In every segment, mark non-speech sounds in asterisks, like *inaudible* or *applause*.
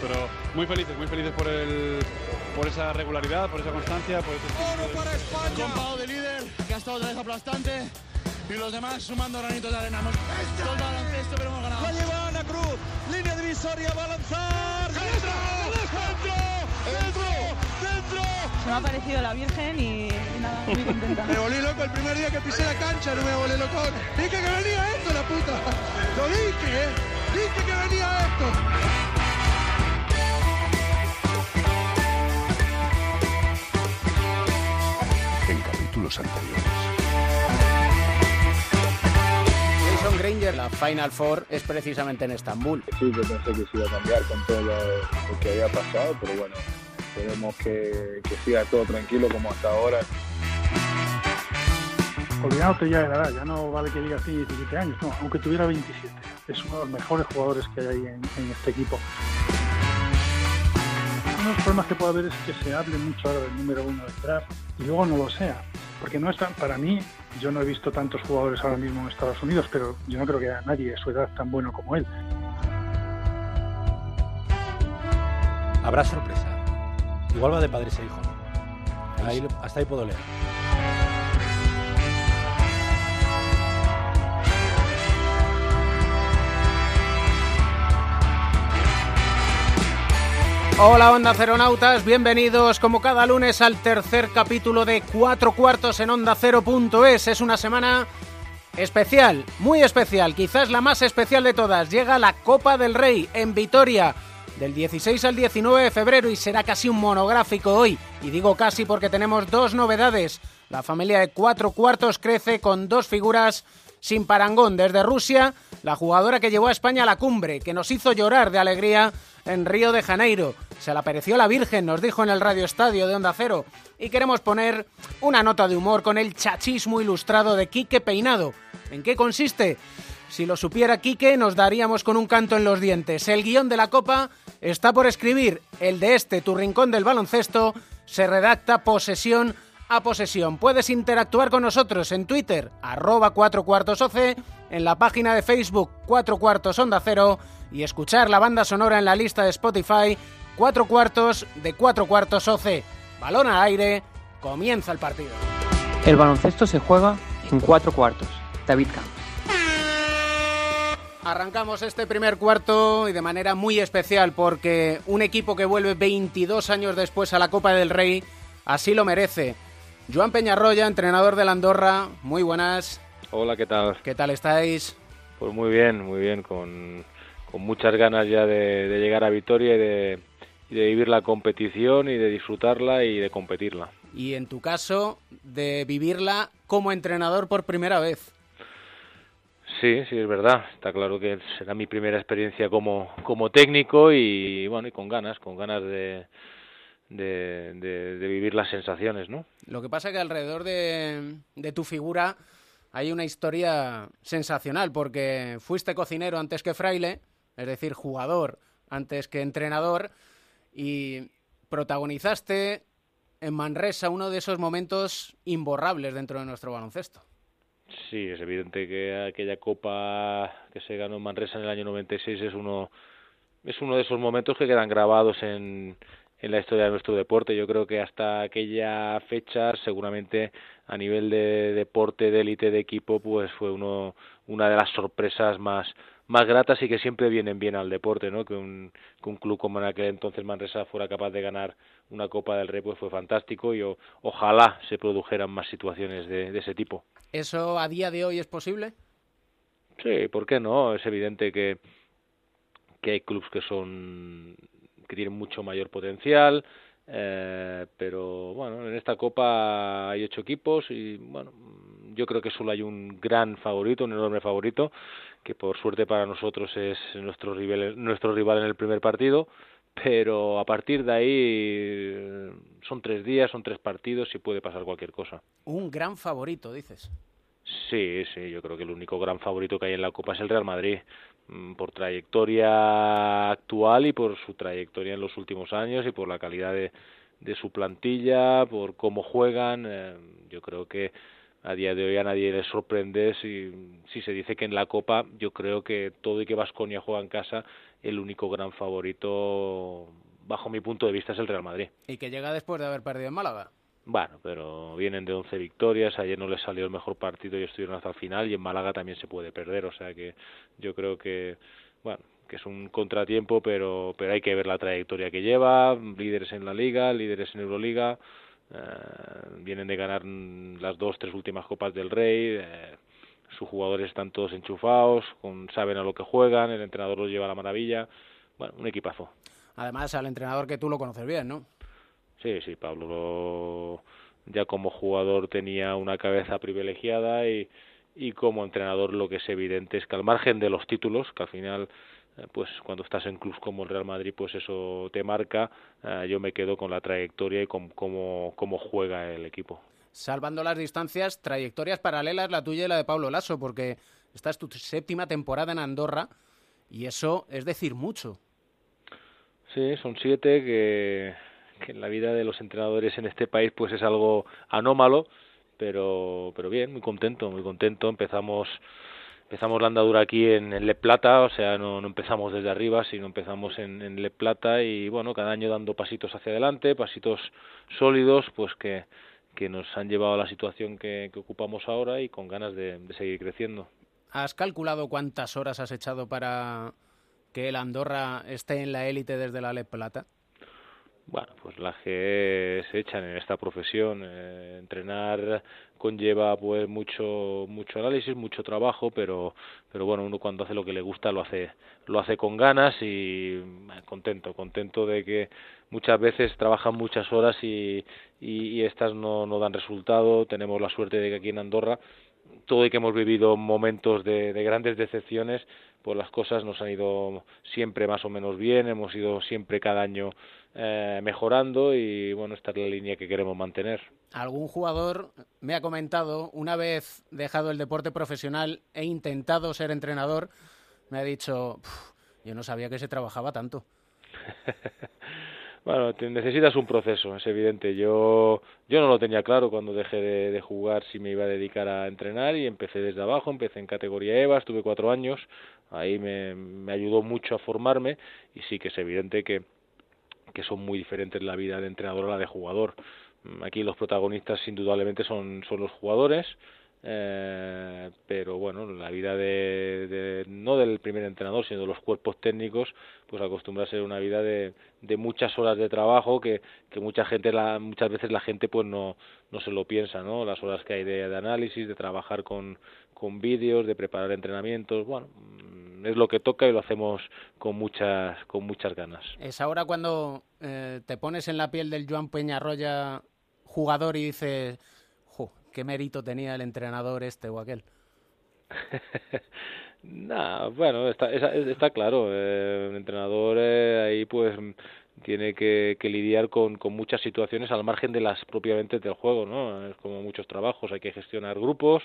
Pero muy felices, muy felices por el por esa regularidad, por esa constancia, por ese Oro para España. Compado de líder, que ha estado otra vez aplastante. Y los demás sumando granitos de arena. Hemos baloncesto, pero hemos ganado. La lleva Ana Cruz, línea divisoria, va a lanzar. ¡Dentro! ¡Dentro! ¡Dentro! ¡Dentro! Se me ha parecido la Virgen y, y nada, muy contenta. Me volví loco el primer día que pisé la cancha, no me volé loco. Dije que venía esto, la puta. Lo dije, ¿eh? Dije que venía esto. Capítulos anteriores. Jason Granger, la Final Four es precisamente en Estambul. Sí, yo pensé que se iba a cambiar con todo lo, lo que había pasado, pero bueno, esperemos que, que siga todo tranquilo como hasta ahora. olvidándote ya de la edad, ya no vale que digas tiene 17 años, no, aunque tuviera 27. Es uno de los mejores jugadores que hay ahí en, en este equipo. Los problemas que puede haber es que se hable mucho ahora del número uno del draft y luego no lo sea. Porque no está, para mí, yo no he visto tantos jugadores ahora mismo en Estados Unidos, pero yo no creo que haya nadie de su edad tan bueno como él. Habrá sorpresa. Igual va de padres e hijos. Ahí, hasta ahí puedo leer. Hola Onda Ceronautas, bienvenidos como cada lunes al tercer capítulo de Cuatro Cuartos en Onda Cero.es. Es una semana especial, muy especial, quizás la más especial de todas. Llega la Copa del Rey en Vitoria del 16 al 19 de febrero y será casi un monográfico hoy. Y digo casi porque tenemos dos novedades. La familia de Cuatro Cuartos crece con dos figuras sin parangón. Desde Rusia, la jugadora que llevó a España a la cumbre, que nos hizo llorar de alegría en Río de Janeiro. Se le apareció la Virgen, nos dijo en el Radio Estadio de Onda Cero. Y queremos poner una nota de humor con el chachismo ilustrado de Quique Peinado. ¿En qué consiste? Si lo supiera Quique, nos daríamos con un canto en los dientes. El guion de la Copa está por escribir. El de este, tu rincón del baloncesto, se redacta posesión a posesión. Puedes interactuar con nosotros en Twitter, arroba 4 cuartos en la página de Facebook 4 cuartos Onda Cero y escuchar la banda sonora en la lista de Spotify 4 cuartos de 4 cuartos OC. Balón al aire, comienza el partido. El baloncesto se juega en cuatro cuartos. David Camp. Arrancamos este primer cuarto y de manera muy especial porque un equipo que vuelve 22 años después a la Copa del Rey así lo merece. Joan Peñarroya, entrenador del Andorra, muy buenas. Hola, ¿qué tal? ¿Qué tal estáis? Pues muy bien, muy bien, con, con muchas ganas ya de, de llegar a Vitoria y de, y de vivir la competición y de disfrutarla y de competirla. Y en tu caso, de vivirla como entrenador por primera vez. Sí, sí, es verdad. Está claro que será mi primera experiencia como, como técnico y bueno, y con ganas, con ganas de, de, de, de vivir las sensaciones, ¿no? Lo que pasa es que alrededor de, de tu figura hay una historia sensacional, porque fuiste cocinero antes que fraile, es decir, jugador antes que entrenador, y protagonizaste en Manresa uno de esos momentos imborrables dentro de nuestro baloncesto. Sí, es evidente que aquella copa que se ganó en Manresa en el año 96 es uno es uno de esos momentos que quedan grabados en, en la historia de nuestro deporte. Yo creo que hasta aquella fecha, seguramente a nivel de deporte de élite de equipo, pues fue uno una de las sorpresas más más gratas y que siempre vienen bien al deporte, ¿no? Que un, que un club como en aquel entonces Manresa fuera capaz de ganar una Copa del Rey, pues fue fantástico y o, ojalá se produjeran más situaciones de, de ese tipo. ¿Eso a día de hoy es posible? Sí, ¿por qué no? Es evidente que, que hay clubes que son que tienen mucho mayor potencial, eh, pero bueno, en esta copa hay ocho equipos y bueno, yo creo que solo hay un gran favorito, un enorme favorito, que por suerte para nosotros es nuestro rival, nuestro rival en el primer partido, pero a partir de ahí son tres días, son tres partidos y puede pasar cualquier cosa. Un gran favorito, dices. Sí, sí, yo creo que el único gran favorito que hay en la Copa es el Real Madrid, por trayectoria actual y por su trayectoria en los últimos años y por la calidad de, de su plantilla, por cómo juegan. Eh, yo creo que a día de hoy a nadie le sorprende si, si se dice que en la Copa yo creo que todo y que Vasconia juega en casa, el único gran favorito, bajo mi punto de vista, es el Real Madrid. Y que llega después de haber perdido en Málaga. Bueno, pero vienen de 11 victorias, ayer no les salió el mejor partido y estuvieron hasta el final y en Málaga también se puede perder, o sea que yo creo que, bueno, que es un contratiempo, pero, pero hay que ver la trayectoria que lleva, líderes en la liga, líderes en Euroliga, eh, vienen de ganar las dos, tres últimas Copas del Rey, eh, sus jugadores están todos enchufados, con, saben a lo que juegan, el entrenador los lleva a la maravilla, bueno, un equipazo. Además, al entrenador que tú lo conoces bien, ¿no? Sí, sí, Pablo ya como jugador tenía una cabeza privilegiada y, y como entrenador lo que es evidente es que al margen de los títulos, que al final pues cuando estás en clubs como el Real Madrid pues eso te marca, eh, yo me quedo con la trayectoria y con cómo, cómo juega el equipo. Salvando las distancias, trayectorias paralelas la tuya y la de Pablo Lasso, porque esta es tu séptima temporada en Andorra y eso es decir mucho. Sí, son siete que que en la vida de los entrenadores en este país pues es algo anómalo, pero pero bien, muy contento, muy contento. Empezamos empezamos la andadura aquí en, Le Plata, o sea, no, no, empezamos desde arriba, sino empezamos en, en, Le Plata y bueno, cada año dando pasitos hacia adelante, pasitos sólidos, pues que, que nos han llevado a la situación que, que ocupamos ahora y con ganas de, de, seguir creciendo. ¿Has calculado cuántas horas has echado para que el Andorra esté en la élite desde la Le Plata? Bueno, pues las que se echan en esta profesión. Eh, entrenar conlleva pues mucho mucho análisis, mucho trabajo, pero pero bueno, uno cuando hace lo que le gusta lo hace lo hace con ganas y eh, contento, contento de que muchas veces trabajan muchas horas y, y, y estas no, no dan resultado. Tenemos la suerte de que aquí en Andorra todo y que hemos vivido momentos de, de, grandes decepciones, pues las cosas nos han ido siempre más o menos bien, hemos ido siempre cada año eh, mejorando y bueno, esta es la línea que queremos mantener. Algún jugador me ha comentado, una vez dejado el deporte profesional e intentado ser entrenador, me ha dicho, yo no sabía que se trabajaba tanto. *laughs* Bueno, te necesitas un proceso, es evidente. Yo, yo no lo tenía claro cuando dejé de, de, jugar si me iba a dedicar a entrenar y empecé desde abajo, empecé en categoría EVA, estuve cuatro años, ahí me, me ayudó mucho a formarme y sí que es evidente que, que son muy diferentes la vida de entrenador a la de jugador. Aquí los protagonistas indudablemente son, son los jugadores, eh, pero bueno, la vida de, de, no del primer entrenador, sino de los cuerpos técnicos, pues acostumbra a ser una vida de, de muchas horas de trabajo que, que mucha gente, la, muchas veces la gente pues no, no se lo piensa, ¿no? Las horas que hay de, de análisis, de trabajar con, con vídeos, de preparar entrenamientos, bueno, es lo que toca y lo hacemos con muchas, con muchas ganas. Es ahora cuando eh, te pones en la piel del Joan Peñarroya jugador y dices qué mérito tenía el entrenador este o aquel. *laughs* nah, bueno, está, está claro. Eh, el entrenador eh, ahí pues tiene que, que lidiar con, con, muchas situaciones al margen de las propiamente del juego, ¿no? Es como muchos trabajos, hay que gestionar grupos,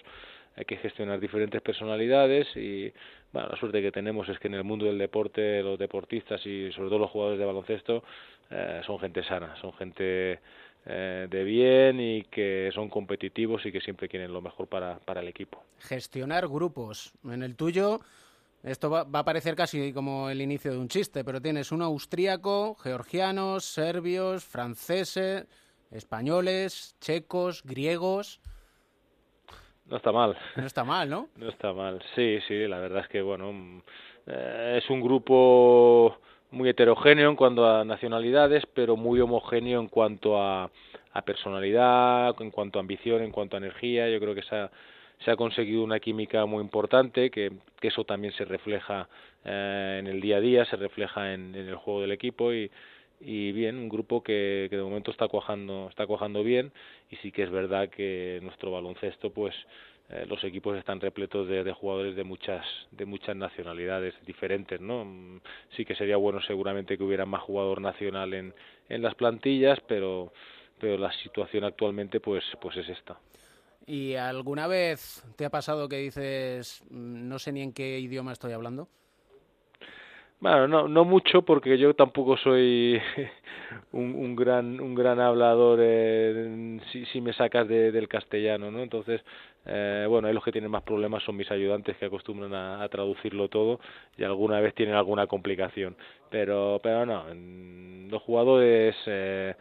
hay que gestionar diferentes personalidades y bueno, la suerte que tenemos es que en el mundo del deporte los deportistas y sobre todo los jugadores de baloncesto eh, son gente sana, son gente eh, de bien y que son competitivos y que siempre quieren lo mejor para, para el equipo. Gestionar grupos. En el tuyo, esto va, va, a parecer casi como el inicio de un chiste, pero tienes un austríaco, georgianos, serbios, franceses, españoles, checos, griegos. No está mal. *laughs* No está mal, ¿no? No está mal. Sí, sí, la verdad es que, bueno, eh, es un grupo muy heterogéneo en cuanto a nacionalidades, pero muy homogéneo en cuanto a, a personalidad, en cuanto a ambición, en cuanto a energía. Yo creo que se ha, se ha conseguido una química muy importante, que, que eso también se refleja eh, en el día a día, se refleja en, en el juego del equipo y, y bien, un grupo que, de momento está cuajando, está cuajando bien y sí que es verdad que nuestro baloncesto pues eh, los equipos están repletos de, jugadores de muchas de muchas nacionalidades diferentes no sí que sería bueno seguramente que hubiera más jugador nacional en, en las plantillas pero pero la situación actualmente pues pues es esta. Y alguna vez te ha pasado que dices no sé ni en qué idioma estoy hablando Bueno, no, no mucho porque yo tampoco soy *laughs* un, un gran un gran hablador eh, si, si me sacas de, del castellano, ¿no? Entonces, eh, bueno, ahí los que tienen más problemas son mis ayudantes que acostumbran a, traducirlo todo y alguna vez tienen alguna complicación. Pero, pero no, los jugadores eh,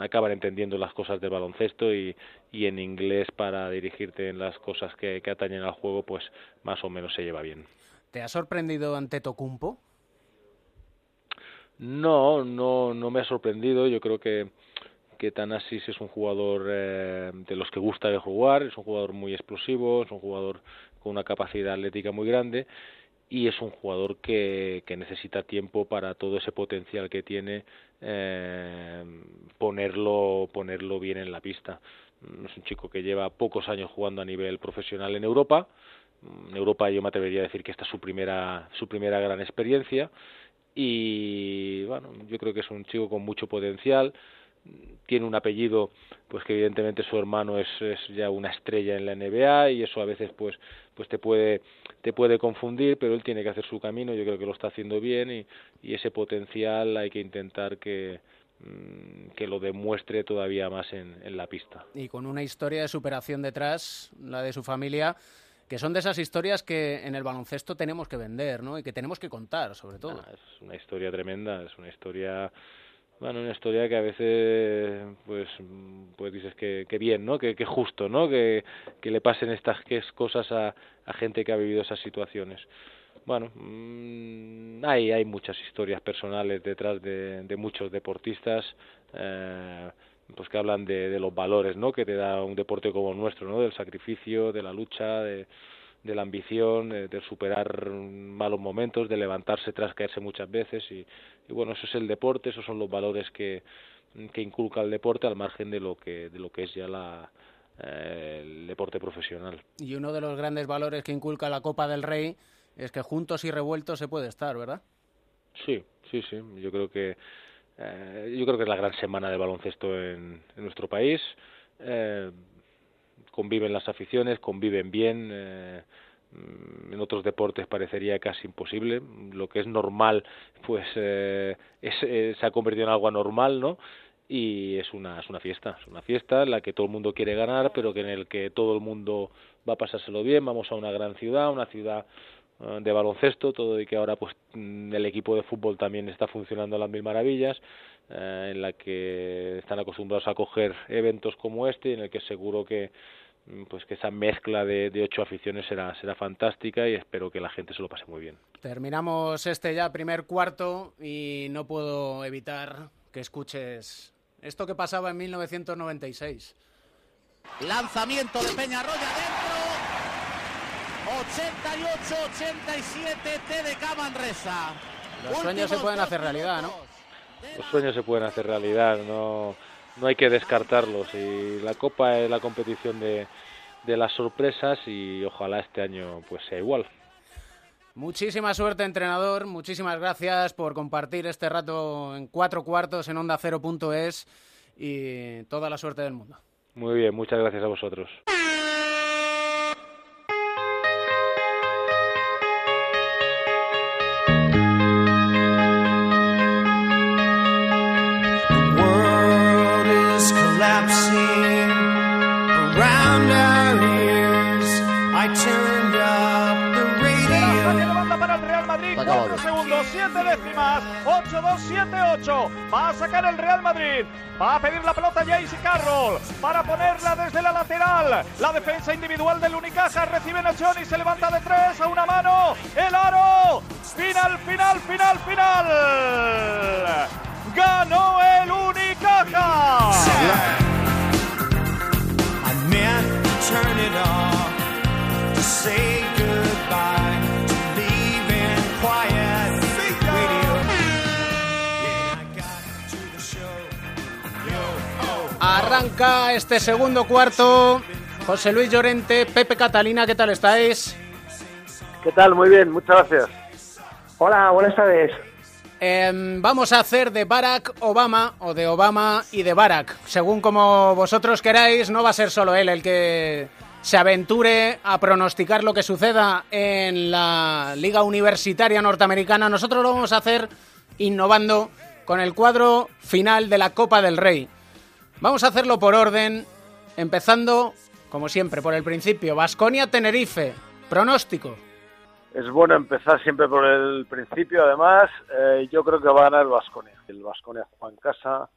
acaban entendiendo las cosas del baloncesto y, y en inglés para dirigirte en las cosas que, que atañen al juego, pues más o menos se lleva bien. ¿Te ha sorprendido ante Tocumpo? No, no, no me ha sorprendido. Yo creo que, que es un jugador eh, de los que gusta de jugar, es un jugador muy explosivo, es un jugador con una capacidad atlética muy grande y es un jugador que, que necesita tiempo para todo ese potencial que tiene eh, ponerlo, ponerlo bien en la pista. Es un chico que lleva pocos años jugando a nivel profesional en Europa. En Europa yo me atrevería a decir que esta es su primera, su primera gran experiencia y bueno, yo creo que es un chico con mucho potencial, tiene un apellido pues que evidentemente su hermano es, es ya una estrella en la NBA y eso a veces pues pues te puede te puede confundir pero él tiene que hacer su camino yo creo que lo está haciendo bien y, y ese potencial hay que intentar que mm, que lo demuestre todavía más en, en la pista. Y con una historia de superación detrás, la de su familia, que son de esas historias que en el baloncesto tenemos que vender, ¿no? Y que tenemos que contar, sobre todo. Es una historia tremenda, es una historia bueno, una historia que a veces pues pues dices que, que bien, ¿no? Que, justo, ¿no? Que, que le pasen estas cosas a, a gente que ha vivido esas situaciones. Bueno, mmm, hay hay muchas historias personales detrás de, de muchos deportistas eh, pues que hablan de, de los valores, ¿no? Que te da un deporte como el nuestro, ¿no? Del sacrificio, de la lucha, de de la ambición, de, de, superar malos momentos, de levantarse tras caerse muchas veces y, y, bueno, eso es el deporte, esos son los valores que, que inculca el deporte al margen de lo que, de lo que es ya la, eh, el deporte profesional. Y uno de los grandes valores que inculca la Copa del Rey es que juntos y revueltos se puede estar, ¿verdad? Sí, sí, sí, yo creo que eh, yo creo que es la gran semana de baloncesto en, nuestro país. Eh, conviven las aficiones, conviven bien. Eh, en otros deportes parecería casi imposible. Lo que es normal, pues eh, es, se ha convertido en algo anormal, ¿no? Y es una, es una fiesta, es una fiesta en la que todo el mundo quiere ganar, pero que en el que todo el mundo va a pasárselo bien. Vamos a una gran ciudad, una ciudad de baloncesto, todo y que ahora pues el equipo de fútbol también está funcionando a las mil maravillas, eh, en la que están acostumbrados a coger eventos como este, en el que seguro que pues que esa mezcla de, de, ocho aficiones será, será fantástica y espero que la gente se lo pase muy bien. Terminamos este ya primer cuarto y no puedo evitar que escuches esto que pasaba en 1996. Lanzamiento de Peñarroya dentro. 88-87 TDK Manresa. Los sueños se pueden hacer realidad, ¿no? Los sueños se pueden hacer realidad, no no hay que descartarlos y la Copa es la competición de, de las sorpresas y ojalá este año pues sea igual. Muchísima suerte, entrenador. Muchísimas gracias por compartir este rato en cuatro cuartos en Onda Cero.es y toda la suerte del mundo. Muy bien, muchas gracias a vosotros. Para el Real Madrid, 4 segundos, 7 décimas, 8-2-7-8. Va a sacar el Real Madrid. Va a pedir la pelota Jace Carroll para ponerla desde la lateral. La defensa individual del Unicaja recibe Nachón y se levanta de tres a una mano. El aro. Final, final, final, final. Ganó el Unicaja. Arranca este segundo cuarto. José Luis Llorente, Pepe Catalina, ¿qué tal estáis? ¿Qué tal? Muy bien, muchas gracias. Hola, buenas tardes. Eh, vamos a hacer de Barack Obama o de Obama y de Barack, según como vosotros queráis. No va a ser solo él el que se aventure a pronosticar lo que suceda en la Liga Universitaria Norteamericana, nosotros lo vamos a hacer innovando con el cuadro final de la Copa del Rey. Vamos a hacerlo por orden, empezando, como siempre, por el principio. Basconia-Tenerife, pronóstico. Es bueno empezar siempre por el principio, además, eh, yo creo que va a ganar el Vasconia. El Vasconia juega en casa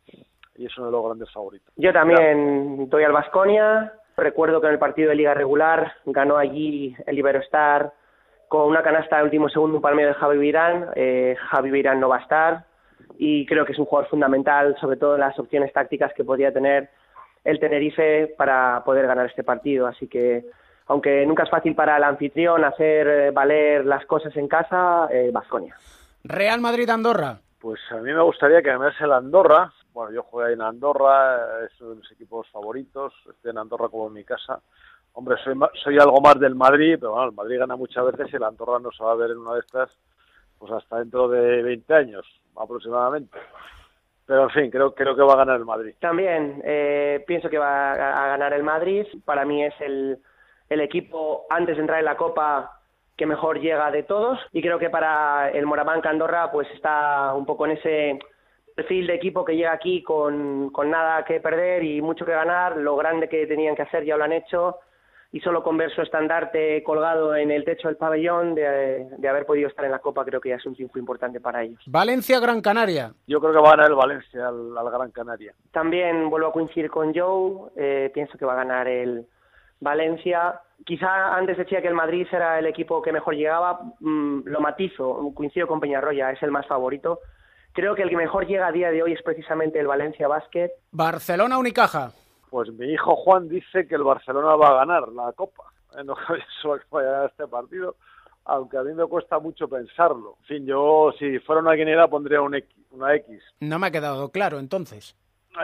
y es uno de los grandes favoritos. Yo también doy al Vasconia. Recuerdo que en el partido de liga regular ganó allí el Iberostar con una canasta de último segundo, un palmeo de Javi Virán. Eh, Javi Virán no va a estar y creo que es un jugador fundamental, sobre todo en las opciones tácticas que podría tener el Tenerife para poder ganar este partido. Así que, aunque nunca es fácil para el anfitrión hacer eh, valer las cosas en casa, Vasconia. Real Madrid-Andorra. Pues a mí me gustaría que ganase el Andorra. Bueno, yo jugué ahí en Andorra, es uno de mis equipos favoritos. Estoy en Andorra como en mi casa. Hombre, soy, soy algo más del Madrid, pero bueno, el Madrid gana muchas veces y el Andorra no se va a ver en una de estas pues hasta dentro de 20 años aproximadamente. Pero en fin, creo, creo que va a ganar el Madrid. También eh, pienso que va a ganar el Madrid. Para mí es el, el equipo, antes de entrar en la Copa, que mejor llega de todos. Y creo que para el Morabanca Andorra, pues está un poco en ese perfil de equipo que llega aquí con, con nada que perder y mucho que ganar. Lo grande que tenían que hacer ya lo han hecho. Y solo con ver su estandarte colgado en el techo del pabellón, de, de haber podido estar en la Copa, creo que ya es un triunfo importante para ellos. Valencia-Gran Canaria. Yo creo que va a ganar el Valencia al, al Gran Canaria. También vuelvo a coincidir con Joe, eh, pienso que va a ganar el Valencia. Quizá antes decía que el Madrid era el equipo que mejor llegaba, mm, lo matizo, coincido con Peñarroya, es el más favorito. Creo que el que mejor llega a día de hoy es precisamente el Valencia Basket. Barcelona-Unicaja. Pues mi hijo Juan dice que el Barcelona va a ganar la Copa. Eh, No *laughs* que vaya a ganar este partido, aunque a mí me cuesta mucho pensarlo. En fin, yo si fuera una quiniela pondría un X, una X. No me ha quedado claro entonces.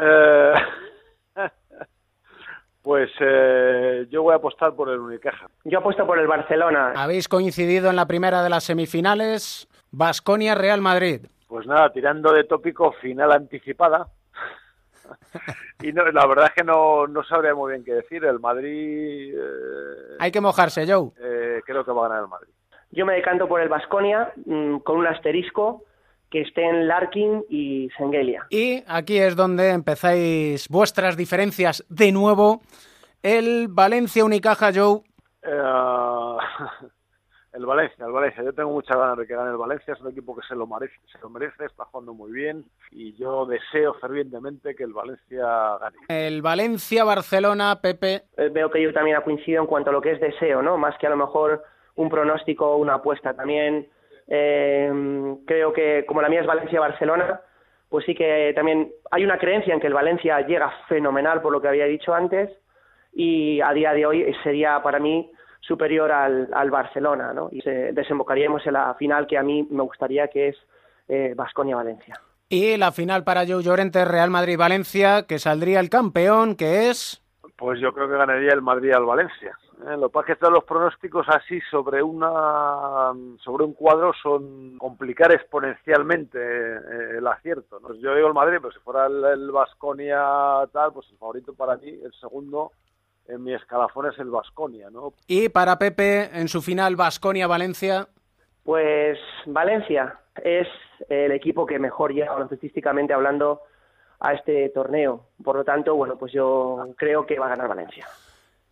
Eh, *laughs* pues eh, yo voy a apostar por el Unicaja. Yo apuesto por el Barcelona. Habéis coincidido en la primera de las semifinales. Basconia-Real Madrid. Pues nada, tirando de tópico, final anticipada. *laughs* y no, la verdad es que no, no sabría muy bien qué decir. El Madrid eh, Hay que mojarse, Joe. eh, creo que va a ganar el Madrid. Yo me decanto por el Basconia con un asterisco que estén Larkin y Sengelia. Y aquí es donde empezáis vuestras diferencias de nuevo. El Valencia-Unicaja, Joe. Eh, *laughs* el Valencia, el Valencia. Yo tengo muchas ganas de que gane el Valencia. Es un equipo que se lo merece, se lo merece, está jugando muy bien y yo deseo fervientemente que el Valencia gane. El Valencia-Barcelona, Pepe. Eh, veo que yo también ha coincidido en cuanto a lo que es deseo, ¿no? Más que a lo mejor un pronóstico o una apuesta. También eh, creo que, como la mía es Valencia-Barcelona, pues sí que también hay una creencia en que el Valencia llega fenomenal por lo que había dicho antes y a día de hoy sería para mí superior al, al Barcelona, ¿no? Y se- desembocaríamos en la final que a mí me gustaría que es eh, Basconia-Valencia. Y la final para Joe Llorente, Real Madrid-Valencia, que saldría el campeón, que es... Pues yo creo que ganaría el Madrid al Valencia. ¿eh? Lo que pasa es que todos los pronósticos así sobre una sobre un cuadro son complicar exponencialmente eh, el acierto. ¿no? Yo digo el Madrid, pero si fuera el Vasconia tal, pues el favorito para mí, el segundo en mi escalafón es el Vasconia, ¿no? Y para Pepe, en su final, Basconia-Valencia. Pues Valencia es el equipo que mejor llega baloncestísticamente hablando a este torneo. Por lo tanto, bueno, pues yo creo que va a ganar Valencia.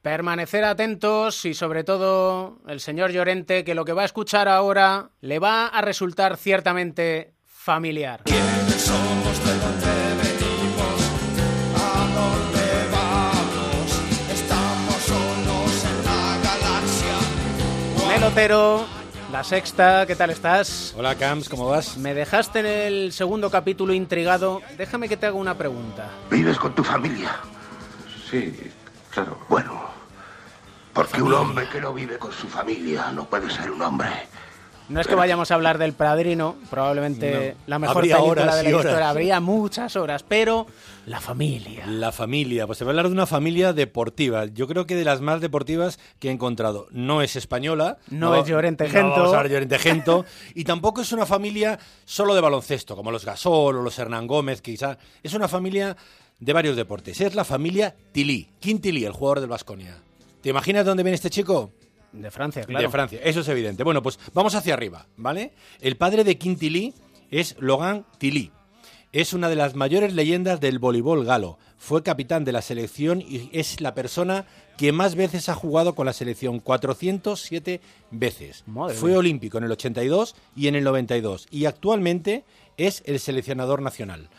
Permanecer atentos y sobre todo el señor Llorente, que lo que va a escuchar ahora le va a resultar ciertamente familiar. La sexta, ¿qué tal estás? Hola Camps, ¿cómo vas? Me dejaste en el segundo capítulo intrigado. Déjame que te haga una pregunta. ¿Vives con tu familia? Sí, claro. Bueno, porque un hombre que no vive con su familia no puede ser un hombre. No es que vayamos a hablar del Padrino, probablemente No. la mejor Habría película de la y horas. historia. Habría muchas horas, pero la familia. La familia, pues te voy a hablar de una familia deportiva. Yo creo que de las más deportivas que he encontrado. No es española. No es Llorente no Gento. vamos a ver Llorente Gento. y tampoco es una familia solo de baloncesto, como los Gasol o los Hernán Gómez, quizá. Es una familia de varios deportes. Es la familia Tilí. Kim Tilí, el jugador del Vasconia. ¿Te imaginas dónde viene este chico? De Francia, claro. De Francia, eso es evidente. Bueno, pues vamos hacia arriba, ¿vale? El padre de Kim Tilly es Logan Tilly. Es una de las mayores leyendas del voleibol galo. Fue capitán de la selección y es la persona que más veces ha jugado con la selección, 407 veces. Madre Fue mía. olímpico en el 82 y en el 92 y actualmente es el seleccionador nacional.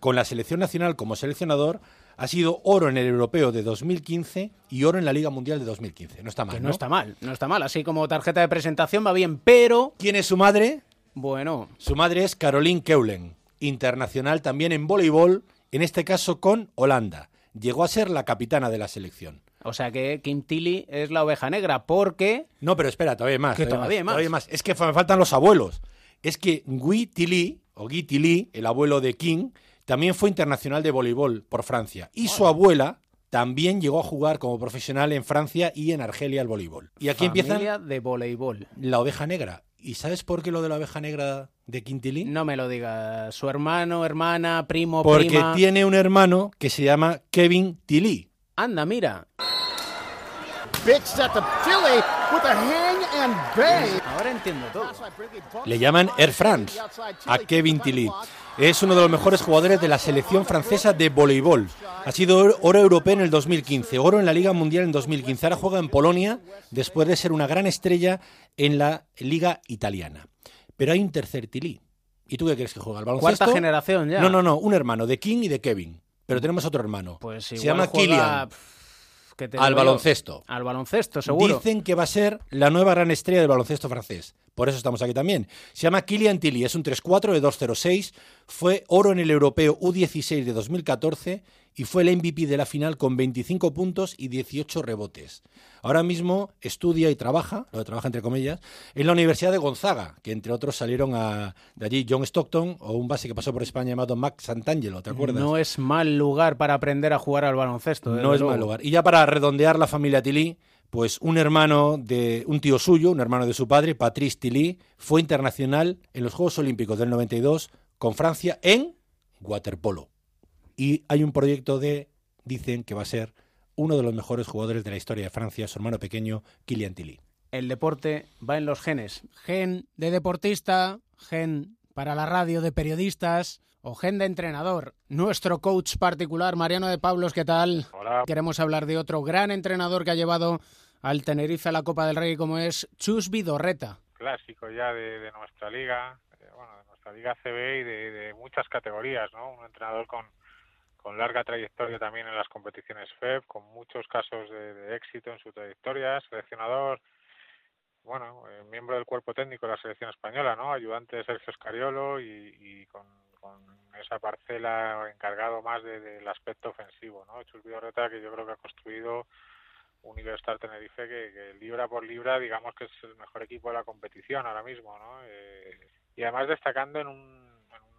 Con la selección nacional como seleccionador ha sido oro en el europeo de 2015 y oro en la Liga Mundial de 2015. No está mal, Que ¿no? no está mal, no está mal. Así como tarjeta de presentación va bien, pero... ¿Quién es su madre? Bueno, Su madre es Caroline Keulen, internacional también en voleibol, en este caso con Holanda. Llegó a ser la capitana de la selección. o sea que Kim Tilly es la oveja negra porque... No, pero espera, todavía hay más. Que todavía hay más. todavía más. Es que me faltan los abuelos. Es que Guy Tilly, o Guy Tilly, el abuelo de King, también fue internacional de voleibol por Francia. Y su abuela también llegó a jugar como profesional en Francia y en Argelia el voleibol. Y aquí Familia empieza de voleibol. la oveja negra. ¿Y sabes por qué lo de la oveja negra de Tilly? No me lo digas. Su hermano, hermana, primo, Porque prima... tiene un hermano que se llama Kevin Tilly. Anda, mira. Big set to Tilly with a hang and bang. Ahora entiendo todo. Le llaman Air France a Kevin Tilly. Es uno de los mejores jugadores de la selección francesa de voleibol. Ha sido oro- europeo en el 2015, oro en la Liga Mundial en 2015. Ahora juega en Polonia después de ser una gran estrella en la Liga Italiana. Pero hay un tercer Tilly. ¿Y tú qué crees que juega? ¿Al baloncesto? Cuarta generación ya. No, no, no. Un hermano de King y de Kevin. Pero tenemos otro hermano. Pues Se llama juega, Kylian. Pf, ¿qué te Al baloncesto. Al baloncesto, seguro. Dicen que va a ser la nueva gran estrella del baloncesto francés. Por eso estamos aquí también. Se llama Kylian Tilly, es un 3-4 de 2-0-6. Fue oro en el europeo U16 de 2014 y fue el MVP de la final con 25 puntos y 18 rebotes. Ahora mismo estudia y trabaja, lo de trabaja entre comillas, en la Universidad de Gonzaga, que entre otros salieron a, de allí John Stockton o un base que pasó por España llamado Max Santangelo, ¿te acuerdas? No es mal lugar para aprender a jugar al baloncesto. No es luego. mal lugar. Y ya para redondear la familia Tilly, pues un hermano de un tío suyo, un hermano de su padre, Patrice Tilly, fue internacional en los Juegos Olímpicos del 92 con Francia en waterpolo. Y hay un proyecto de, dicen que va a ser uno de los mejores jugadores de la historia de Francia, su hermano pequeño, Kylian Tilly. El deporte va en los genes. Gen de deportista, gen para la radio de periodistas o gen de entrenador. Nuestro coach particular, Mariano de Pablos, ¿qué tal? Hola. Queremos hablar de otro gran entrenador que ha llevado al Tenerife a la Copa del Rey como es Chus Vidorreta. clásico ya de, de nuestra liga, eh, bueno, de nuestra liga CB y de, de muchas categorías, ¿no? Un entrenador con, con larga trayectoria también en las competiciones FEB, con muchos casos de, de éxito en su trayectoria, seleccionador, bueno, eh, miembro del cuerpo técnico de la selección española, ¿no? Ayudante de Sergio Scariolo y, y con, con esa parcela encargado más de- del aspecto ofensivo, ¿no? Chus Vidorreta que yo creo que ha construido un Iberostar Tenerife que, que libra por libra digamos que es el mejor equipo de la competición ahora mismo, ¿no? Eh, y además destacando en, un,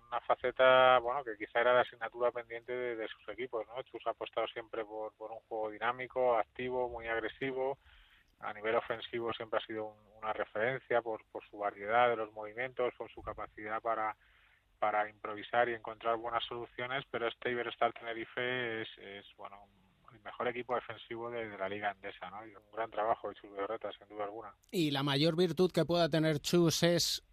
una faceta, bueno, que quizá era la asignatura pendiente de, sus equipos, ¿no? Chus ha apostado siempre por, un juego dinámico, activo, muy agresivo, a nivel ofensivo siempre ha sido un- una referencia por, por su variedad de los movimientos, por su capacidad para para improvisar y encontrar buenas soluciones, pero este Iberostar Tenerife es, es bueno, mejor equipo defensivo de, de la liga andesa, ¿no? Y un gran trabajo de Chus Vidorreta, sin duda alguna. Y la mayor virtud que pueda tener Chus es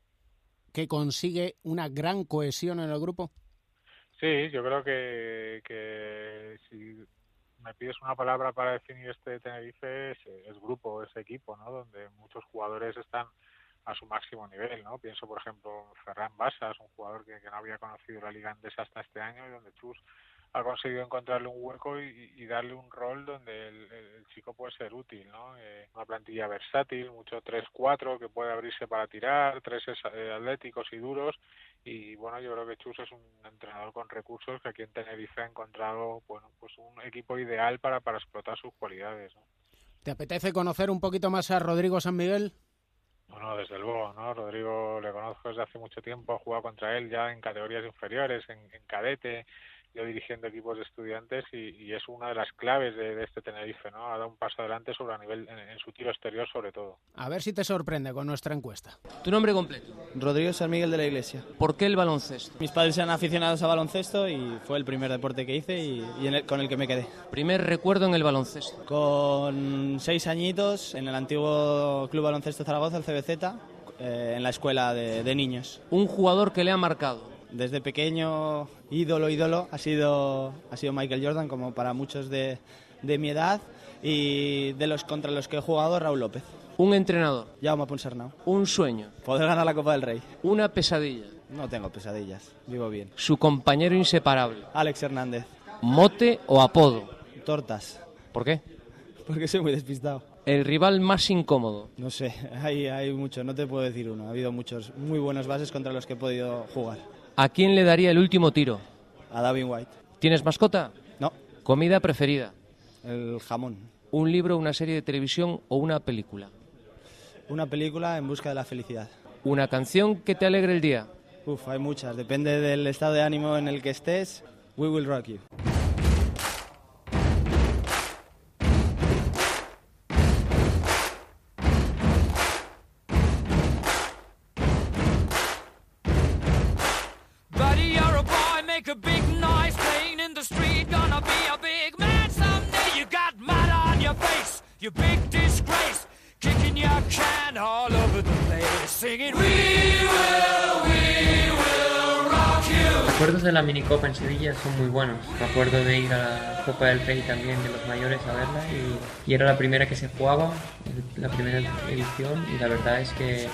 que consigue una gran cohesión en el grupo. Sí, yo creo que, que si me pides una palabra para definir este Tenerife es, es grupo, es equipo, ¿no? Donde muchos jugadores están a su máximo nivel, ¿no? Pienso, por ejemplo, Ferran Basas, un jugador que, que no había conocido la Liga Andesa hasta este año y donde Chus ha conseguido encontrarle un hueco y, y darle un rol donde el, chico puede ser útil, ¿no? Eh, una plantilla versátil, mucho 3-4 que puede abrirse para tirar, tres es- eh, atléticos y duros y bueno, yo creo que Chus es un entrenador con recursos que aquí en Tenerife ha encontrado, bueno, pues un equipo ideal para, para explotar sus cualidades, ¿no? ¿Te apetece conocer un poquito más a Rodrigo San Miguel? Bueno, desde luego, ¿no? Rodrigo le conozco desde hace mucho tiempo, he jugado contra él ya en categorías inferiores, en, en cadete, yo dirigiendo equipos de estudiantes y, y es una de las claves de, de, este Tenerife, ¿no? Ha dado un paso adelante sobre a nivel en, en, su tiro exterior sobre todo. A ver si te sorprende con nuestra encuesta. ¿Tu nombre completo? Rodrigo San Miguel de la Iglesia. ¿Por qué el baloncesto? Mis padres eran aficionados a baloncesto y fue el primer deporte que hice y, y el, con el que me quedé. ¿Primer recuerdo en el baloncesto? Con seis añitos en el antiguo Club Baloncesto Zaragoza, el CBZ, eh, en la escuela de, de niños. ¿Un jugador que le ha marcado? Desde pequeño ídolo, ídolo, ha sido, ha sido Michael Jordan, como para muchos de, de, mi edad, y de los contra los que he jugado, Raúl López. ¿Un entrenador? Jaume Ponsarnau. ¿Un sueño? Poder ganar la Copa del Rey. ¿Una pesadilla? No tengo pesadillas, vivo bien. ¿Su compañero inseparable? Alex Hernández. ¿Mote o apodo? Tortas. ¿Por qué? Porque soy muy despistado. ¿El rival más incómodo? No sé, *laughs* hay, hay muchos, no te puedo decir uno. Ha habido muchos muy buenas bases contra los que he podido jugar. ¿A quién le daría el último tiro? A David White. ¿Tienes mascota? No. ¿Comida preferida? El jamón. ¿Un libro, una serie de televisión o una película? Una película en busca de la felicidad. ¿Una canción que te alegre el día? Uf, hay muchas. Depende del estado de ánimo en el que estés. We Will Rock You. you de la minicopa en Sevilla son muy buenos. Me acuerdo de ir a la Copa del Rey también de los mayores a verla y, era la primera que se jugaba, la primera edición y la verdad es que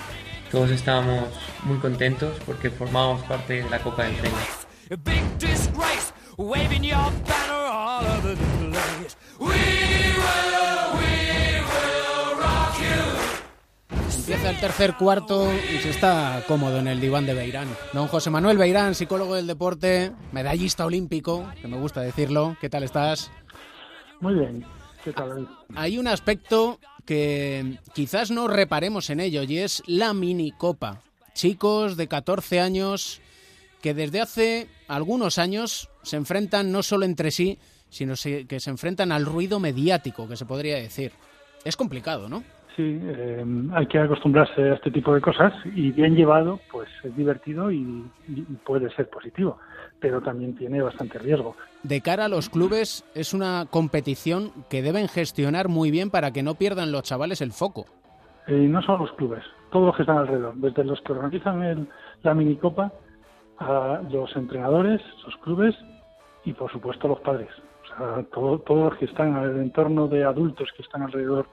todos estábamos muy contentos porque formábamos parte de la Copa del Rey. Empieza el tercer cuarto y se está cómodo en el diván de Beirán. Don José Manuel Beirán, psicólogo del deporte, medallista olímpico, que me gusta decirlo. ¿Qué tal estás? Muy bien. ¿Qué tal? Hay un aspecto que quizás no reparemos en ello y es la minicopa. Chicos de 14 años que desde hace algunos años se enfrentan no solo entre sí, sino que se enfrentan al ruido mediático, que se podría decir. Es complicado, ¿no? Sí, eh, hay que acostumbrarse a este tipo de cosas y bien llevado, pues es divertido y, y puede ser positivo, pero también tiene bastante riesgo. De cara a los clubes, es una competición que deben gestionar muy bien para que no pierdan los chavales el foco. Eh, no solo los clubes, todos los que están alrededor, desde los que organizan el, la minicopa a los entrenadores, los clubes y por supuesto los padres. O sea, todo, todos los que están en el entorno de adultos que están alrededor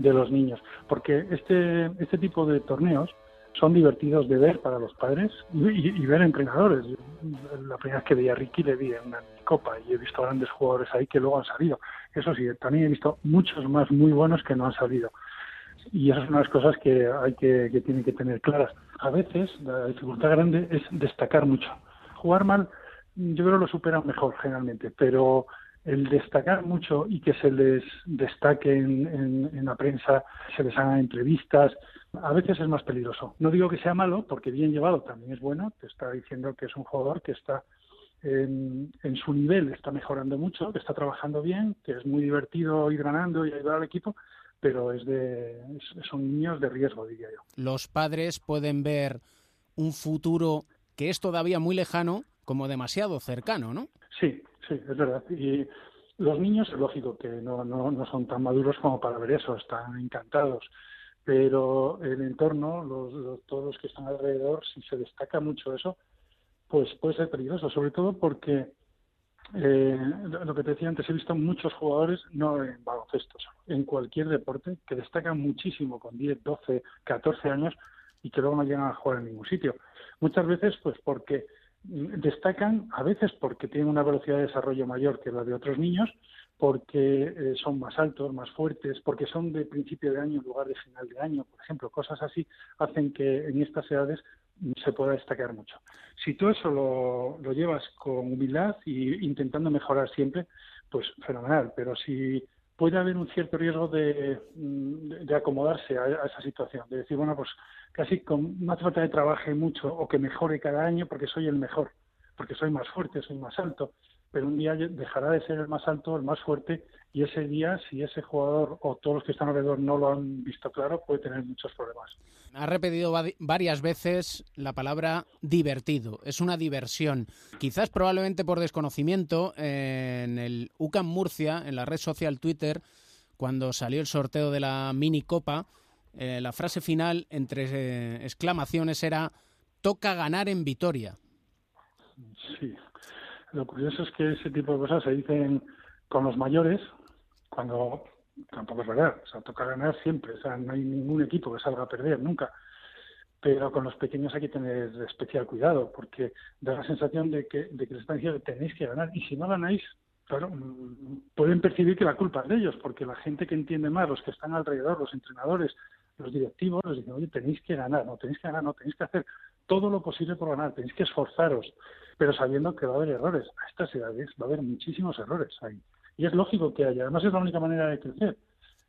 de los niños. Porque este, este tipo de torneos son divertidos de ver para los padres y, y, ver entrenadores. La primera vez que vi a Ricky le vi en una copa y he visto grandes jugadores ahí que luego han salido. Eso sí, también he visto muchos más muy buenos que no han salido. Y esas son las cosas que hay que, que tienen que tener claras. A veces la dificultad grande es destacar mucho. Jugar mal, yo creo lo superan mejor generalmente, pero el destacar mucho y que se les destaque en, en, en, la prensa, se les hagan entrevistas, a veces es más peligroso. No digo que sea malo, porque bien llevado también es bueno, te está diciendo que es un jugador que está en, en su nivel, está mejorando mucho, que está trabajando bien, que es muy divertido ir ganando y ayudar al equipo, pero es de, son niños de riesgo, diría yo. Los padres pueden ver un futuro que es todavía muy lejano como demasiado cercano, ¿no? Sí, sí, es verdad. Y los niños, es lógico que no, no, no son tan maduros como para ver eso, están encantados. Pero el entorno, los, los, todos los que están alrededor, si se destaca mucho eso, pues puede ser peligroso, sobre todo porque eh, lo que te decía antes, he visto muchos jugadores, no en baloncesto, en cualquier deporte, que destacan muchísimo con 10, 12, 14 años y que luego no llegan a jugar en ningún sitio. Muchas veces, pues porque destacan a veces porque tienen una velocidad de desarrollo mayor que la de otros niños, porque eh, son más altos, más fuertes, porque son de principio de año en lugar de final de año, por ejemplo, cosas así hacen que en estas edades se pueda destacar mucho. Si tú eso lo, lo llevas con humildad y intentando mejorar siempre, pues fenomenal, pero si puede haber un cierto riesgo de, de, de acomodarse a, esa situación, de decir, bueno, pues casi con, hace falta que trabaje mucho o que mejore cada año porque soy el mejor, porque soy más fuerte, soy más alto. Pero un día dejará de ser el más alto, el más fuerte, y ese día, si ese jugador o todos los que están alrededor no lo han visto claro, puede tener muchos problemas. Ha repetido va- varias veces la palabra divertido. Es una diversión. Quizás probablemente por desconocimiento, eh, en el UCAM Murcia, en la red social Twitter, cuando salió el sorteo de la mini copa, eh, la frase final entre eh, exclamaciones era toca ganar en Vitoria. Sí. Lo curioso es que ese tipo de cosas se dicen con los mayores, cuando tampoco es verdad. O sea, toca ganar siempre. O sea, no hay ningún equipo que salga a perder nunca. Pero con los pequeños hay que tener especial cuidado, porque da la sensación de que, de que les están diciendo que tenéis que ganar. Y si no ganáis, claro, pueden percibir que la culpa es de ellos, porque la gente que entiende más, los que están alrededor, los entrenadores, los directivos, les dicen, oye, tenéis que ganar, no tenéis que ganar, no tenéis que hacer todo lo posible por ganar, tenéis que esforzaros, pero sabiendo que va a haber errores. A estas edades va a haber muchísimos errores ahí. Y es lógico que haya, además es la única manera de crecer.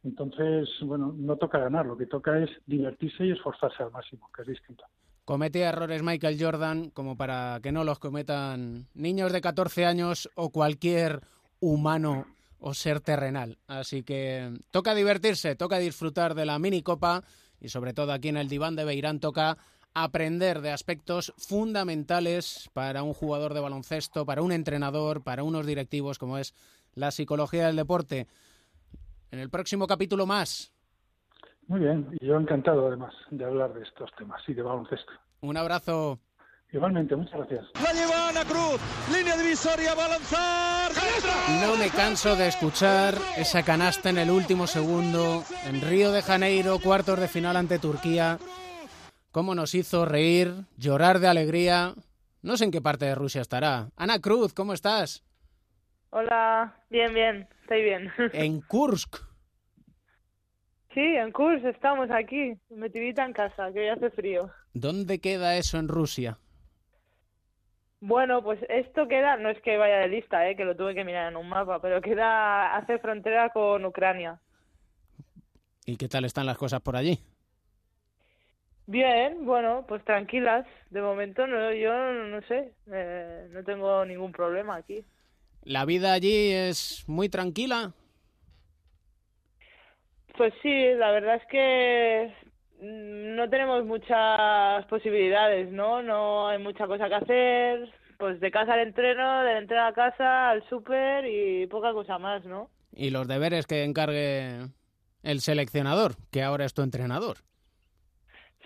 Entonces, bueno, no toca ganar, lo que toca es divertirse y esforzarse al máximo, que es distinto. Comete errores Michael Jordan como para que no los cometan niños de 14 años o cualquier humano o ser terrenal. Así que toca divertirse, toca disfrutar de la mini copa y sobre todo aquí en el diván de Beirán toca aprender de aspectos fundamentales para un jugador de baloncesto, para un entrenador, para unos directivos como es la psicología del deporte. En el próximo capítulo más. Muy bien, y yo encantado además de hablar de estos temas y de baloncesto. Un abrazo. Igualmente, muchas gracias. La lleva Ana Cruz. Línea divisoria va a lanzar. No me canso de escuchar esa canasta en el último segundo en Río de Janeiro, cuartos de final ante Turquía. Cómo nos hizo reír, llorar de alegría. No sé en qué parte de Rusia estará. Ana Cruz, ¿cómo estás? Hola, bien, bien, estoy bien. *laughs* En Kursk. Sí, en Kurs estamos aquí, metidita en casa, que hoy hace frío. ¿Dónde queda eso en Rusia? Bueno, pues esto queda, no es que vaya de lista, eh, que lo tuve que mirar en un mapa, pero queda, hace frontera con Ucrania. ¿Y qué tal están las cosas por allí? Bien, bueno, pues tranquilas. De momento no, yo no sé, eh, no tengo ningún problema aquí. ¿La vida allí es muy tranquila? Pues sí, la verdad es que mm, no tenemos muchas posibilidades, ¿no? No hay mucha cosa que hacer. Pues de casa al entreno, del entreno a casa, al súper y poca cosa más, ¿no? Y los deberes que encargue el seleccionador, que ahora es tu entrenador.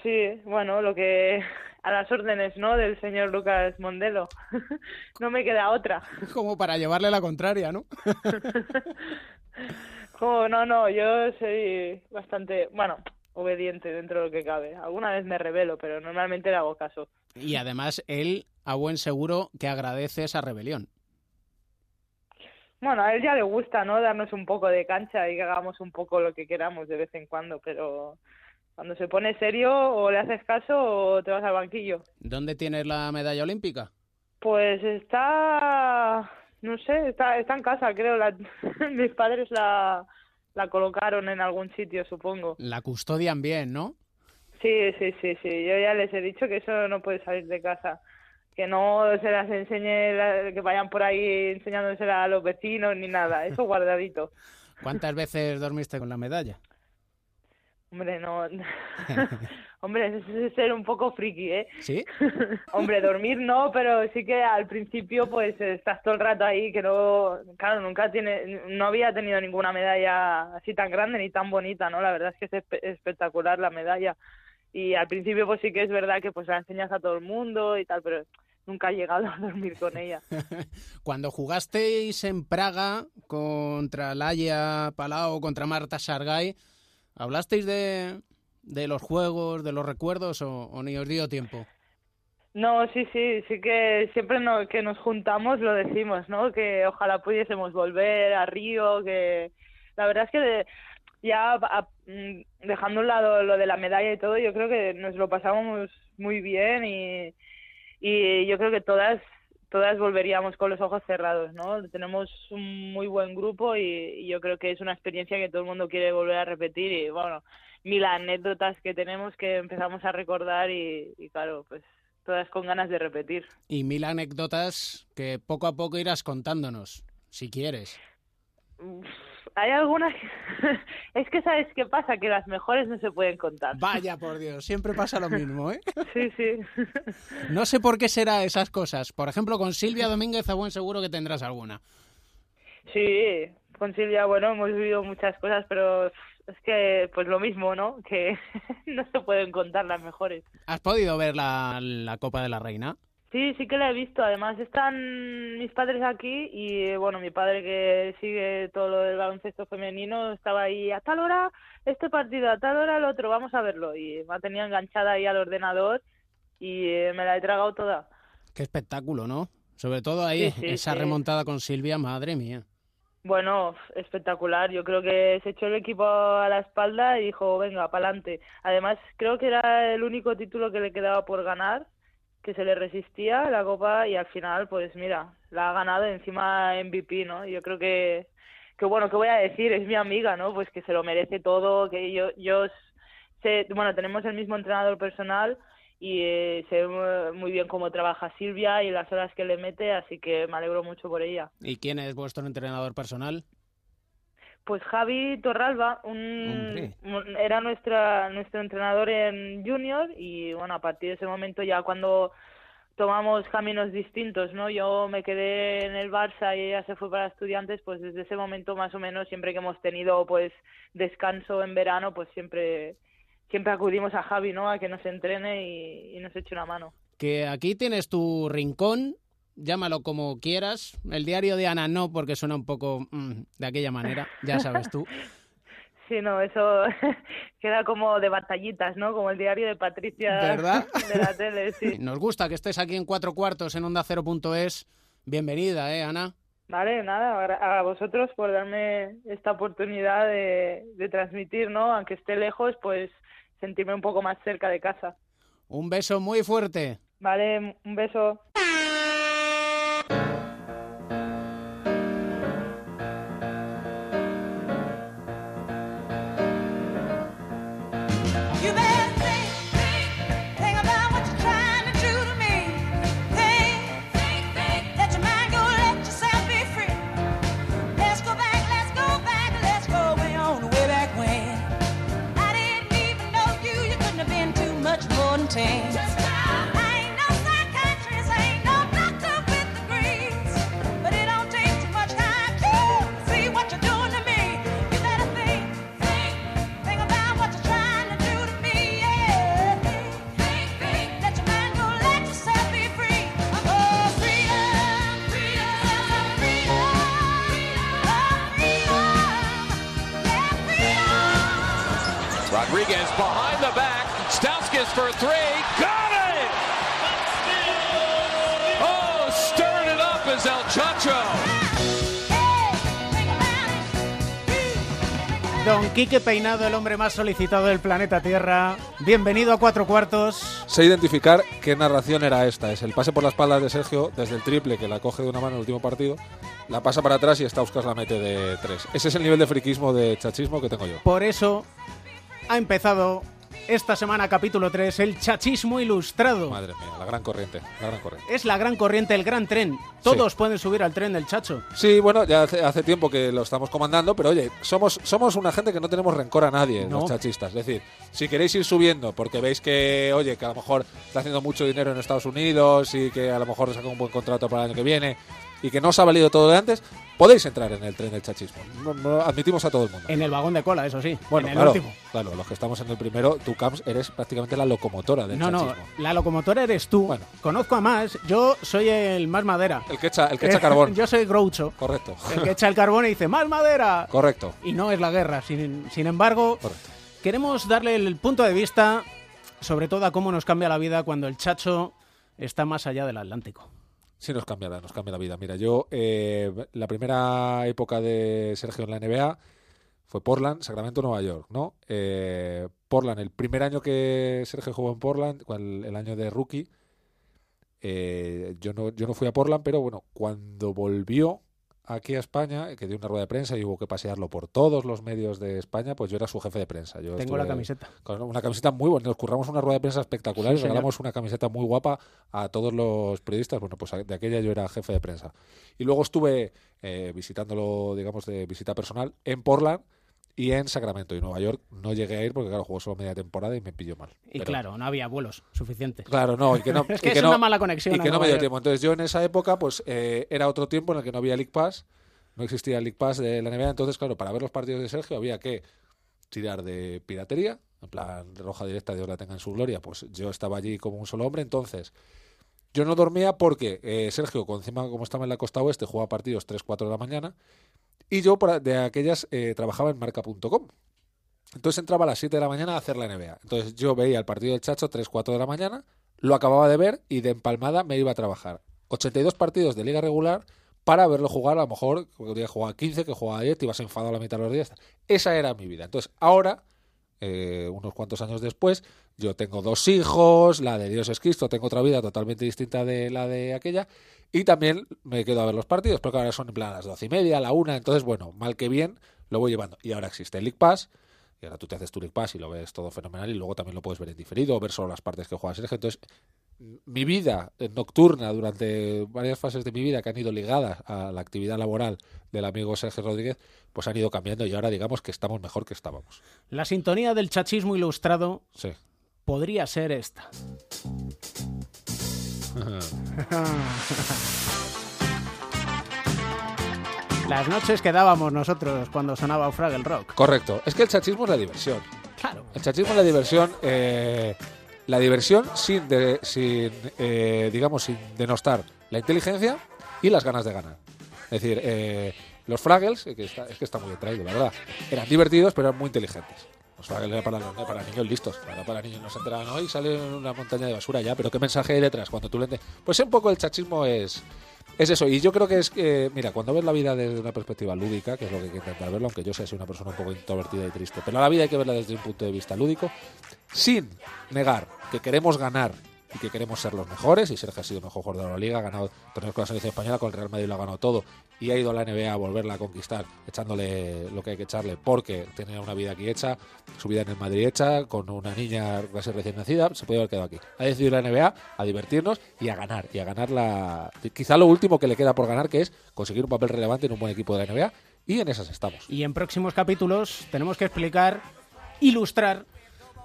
Sí, bueno, lo que *laughs* a las órdenes, ¿no? Del señor Lucas Mondelo. *laughs* no me queda otra. Como para llevarle la contraria, ¿no? *laughs* Como, no, no, yo soy bastante, bueno, obediente dentro de lo que cabe. Alguna vez me revelo, pero normalmente le hago caso. Y además él, a buen seguro, que agradece esa rebelión. Bueno, a él ya le gusta, ¿no? Darnos un poco de cancha y que hagamos un poco lo que queramos de vez en cuando, pero cuando se pone serio o le haces caso o te vas al banquillo. ¿Dónde tienes la medalla olímpica? Pues está, no sé, está, está en casa, creo. La, *laughs* mis padres la, la colocaron en algún sitio, supongo. La custodian bien, ¿no? Sí, sí, sí, sí. Yo ya les he dicho que eso no puede salir de casa. Que no se las enseñe, que vayan por ahí enseñándosela a los vecinos ni nada. Eso *laughs* guardadito. ¿Cuántas veces dormiste con la medalla? Hombre, no. *laughs* *laughs* Hombre, eso es ser un poco friki, ¿eh? ¿Sí? *laughs* Hombre, dormir no, pero sí que al principio pues estás todo el rato ahí que no, claro, nunca tiene, no había tenido ninguna medalla así tan grande ni tan bonita, ¿no? La verdad es que es espe- espectacular la medalla y al principio pues sí que es verdad que pues la enseñas a todo el mundo y tal, pero nunca he llegado a dormir con ella. Cuando jugasteis en Praga contra Laia Palau, contra Marta Sargay, ¿hablasteis de, de los juegos, de los recuerdos o, ni os dio tiempo? No, sí, sí, sí que siempre que nos juntamos lo decimos, ¿no? Que ojalá pudiésemos volver a Río, que la verdad es que ya mm, dejando a un lado lo de la medalla y todo, yo creo que nos lo pasamos muy bien y yo creo que todas todas volveríamos con los ojos cerrados, ¿no? Tenemos un muy buen grupo y, y yo creo que es una experiencia que todo el mundo quiere volver a repetir y bueno, mil anécdotas que tenemos que empezamos a recordar y, y claro, pues todas con ganas de repetir. Y mil anécdotas que poco a poco irás contándonos, si quieres. Uf, Hay algunas que... *laughs* es que sabes qué pasa, que las mejores no se pueden contar. Vaya por Dios, siempre pasa lo mismo, ¿eh? *laughs* Sí, sí. No sé por qué será esas cosas. Por ejemplo, con Silvia Domínguez, a buen seguro que tendrás alguna. Sí, con Silvia, bueno, hemos vivido muchas cosas, pero es que, pues lo mismo, ¿no? Que *laughs* no se pueden contar las mejores. ¿Has podido ver la, la Copa de la Reina? Sí, sí que la he visto. Además están mis padres aquí y bueno, mi padre que sigue todo lo del baloncesto femenino estaba ahí a tal hora este partido, a tal hora el otro, vamos a verlo. Y me ha tenido enganchada ahí al ordenador y eh, me la he tragado toda. Qué espectáculo, ¿no? Sobre todo ahí, Sí, sí, esa sí. remontada con Silvia, madre mía. Bueno, espectacular. Yo creo que se echó el equipo a la espalda y dijo, venga, pa'lante. Además, creo que era el único título que le quedaba por ganar, que se le resistía la Copa y al final, pues mira, la ha ganado encima MVP, ¿no? Yo creo que, que bueno, ¿qué voy a decir? Es mi amiga, ¿no? Pues que se lo merece todo, que yo, yo sé, bueno, tenemos el mismo entrenador personal y eh, sé eh, muy bien cómo trabaja Silvia y las horas que le mete, así que me alegro mucho por ella. ¿Y quién es vuestro entrenador personal? Pues Javi Torralba, un, era nuestra, nuestro entrenador en junior y bueno, a partir de ese momento ya cuando tomamos caminos distintos, ¿no? Yo me quedé en el Barça y ella se fue para estudiantes, pues desde ese momento más o menos siempre que hemos tenido pues descanso en verano, pues siempre siempre acudimos a Javi, ¿no? A que nos entrene y, y nos eche una mano. Que aquí tienes tu rincón, llámalo como quieras. El diario de Ana no, porque suena un poco mm, de aquella manera, ya *laughs* sabes tú. Sí, no, eso *laughs* queda como de batallitas, ¿no? Como el diario de Patricia ¿Verdad? *laughs* de la tele, sí. Nos gusta que estés aquí en cuatro cuartos en Onda Cero.es. Bienvenida, ¿eh, Ana? Vale, nada, a vosotros por darme esta oportunidad de, de transmitir, ¿no? Aunque esté lejos, pues sentirme un poco más cerca de casa. Un beso muy fuerte. Vale, un beso. Rodriguez behind the back. Stauskas for three. Got it! Oh, stirring it up is El Chacho. Don Quique Peinado, el hombre más solicitado del planeta Tierra. Bienvenido a Cuatro Cuartos. Sé identificar qué narración era esta. Es el pase por la espalda de Sergio desde el triple que la coge de una mano en el último partido, la pasa para atrás y Stauskas la mete de tres. Ese es el nivel de friquismo, de chachismo que tengo yo. Por eso ha empezado esta semana, capítulo 3, el chachismo ilustrado. Madre mía, la gran corriente, la gran corriente. Es la gran corriente, el gran tren. Todos pueden subir al tren del chacho. Sí, bueno, ya hace, hace tiempo que lo estamos comandando, pero oye, somos, somos una gente que no tenemos rencor a nadie, No. los chachistas. Es decir, si queréis ir subiendo porque veis que, oye, que a lo mejor está haciendo mucho dinero en Estados Unidos y que a lo mejor saca un buen contrato para el año que viene y que no os ha valido todo de antes, podéis entrar en el tren del chachismo. No- no- admitimos a todo el mundo. En el vagón de cola, eso sí. Bueno, en el claro, último. claro, los que estamos en el primero, tú, Camps, eres prácticamente la locomotora del No, no, chachismo. la locomotora eres tú. Conozco a más. Yo soy el más madera. El que echa, el que echa carbón. *laughs* Yo soy Groucho. Correcto. El que echa el carbón y dice, ¡más madera! Correcto. Y no es la guerra. Sin, sin embargo, queremos darle el punto de vista, sobre todo a cómo nos cambia la vida cuando el chacho está más allá del Atlántico. Sí, nos cambia, nos cambia la vida. Mira, yo, eh, la primera época de Sergio en la NBA fue Portland, Sacramento, Nueva York, ¿no? Eh, Portland, el primer año que Sergio jugó en Portland, el, el año de rookie, eh, yo, no, yo no fui a Portland, pero bueno, cuando volvió aquí a España, que dio una rueda de prensa y hubo que pasearlo por todos los medios de España, pues yo era su jefe de prensa. Yo Tengo la camiseta. Con una camiseta muy buena. Nos curramos una rueda de prensa espectacular Sí, y señor. regalamos una camiseta muy guapa a todos los periodistas. Bueno, pues de aquella yo era jefe de prensa. Y luego estuve eh, visitándolo, digamos, de visita personal en Portland y en Sacramento y Nueva York. No llegué a ir porque, claro, jugó solo media temporada y me pilló mal. Y Pero- claro, no había vuelos suficientes. Claro, no, y que no. *laughs* es y que es no- una mala conexión. Y que no me dio tiempo. Entonces yo en esa época, pues eh, era otro tiempo en el que no había League Pass, no existía League Pass de la NBA. Entonces, claro, para ver los partidos de Sergio había que tirar de piratería, en plan roja directa, Dios la tenga en su gloria. Pues yo estaba allí como un solo hombre. Entonces, yo no dormía porque eh, Sergio, encima como estaba en la costa oeste, jugaba partidos 3-4 de la mañana. Y yo de aquellas eh, trabajaba en marca.com. Entonces entraba a las 7 de la mañana a hacer la NBA. Entonces yo veía el partido del Chacho 3-4 de la mañana, lo acababa de ver y de empalmada me iba a trabajar. 82 partidos de liga regular para verlo jugar, a lo mejor, que jugaba 15, que jugaba 10, te ibas enfadado a la mitad de los días. Esa era mi vida. Entonces ahora, eh, unos cuantos años después, yo tengo dos hijos, la de Dios es Cristo, tengo otra vida totalmente distinta de la de aquella, y también me quedo a ver los partidos, porque ahora son en plan a las doce y media, a la una, entonces bueno, mal que bien, lo voy llevando. Y ahora existe el League Pass, y ahora tú te haces tu League Pass y lo ves todo fenomenal, y luego también lo puedes ver en diferido, ver solo las partes que juega Sergio. Entonces, mi vida nocturna durante varias fases de mi vida que han ido ligadas a la actividad laboral del amigo Sergio Rodríguez, pues han ido cambiando y ahora digamos que estamos mejor que estábamos. La sintonía del chachismo ilustrado Sí. podría ser esta. Las noches que dábamos nosotros cuando sonaba Fraggle Rock. Correcto. Es que el chachismo es la diversión. Claro. El chachismo es la diversión. eh, la diversión sin, de- sin eh, digamos, sin denostar la inteligencia y las ganas de ganar. Es decir, eh, los Fraggles, que está, es que está muy bien traído, la verdad, eran divertidos, pero eran muy inteligentes. Para, niños listos, para, para niños. No se enteraban hoy, sale una montaña de basura ya, pero ¿qué mensaje hay detrás cuando tú le Pues un poco el chachismo es, es eso, y yo creo que es que, mira, cuando ves la vida desde una perspectiva lúdica, que es lo que hay que intentar verlo, aunque yo sea una persona un poco introvertida y triste, pero la vida hay que verla desde un punto de vista lúdico, sin negar que queremos ganar y que queremos ser los mejores, y Sergio ha sido el mejor jugador de la liga, ha ganado torneos con la selección española, con el Real Madrid lo ha ganado todo, y ha ido a la NBA a volverla a conquistar, echándole lo que hay que echarle, porque tenía una vida aquí hecha, su vida en el Madrid hecha, con una niña casi recién nacida, se puede haber quedado aquí. Ha decidido la NBA a divertirnos y a ganar, y a ganar la... Quizá lo último que le queda por ganar, que es conseguir un papel relevante en un buen equipo de la NBA, y en esas estamos. Y en próximos capítulos tenemos que explicar, ilustrar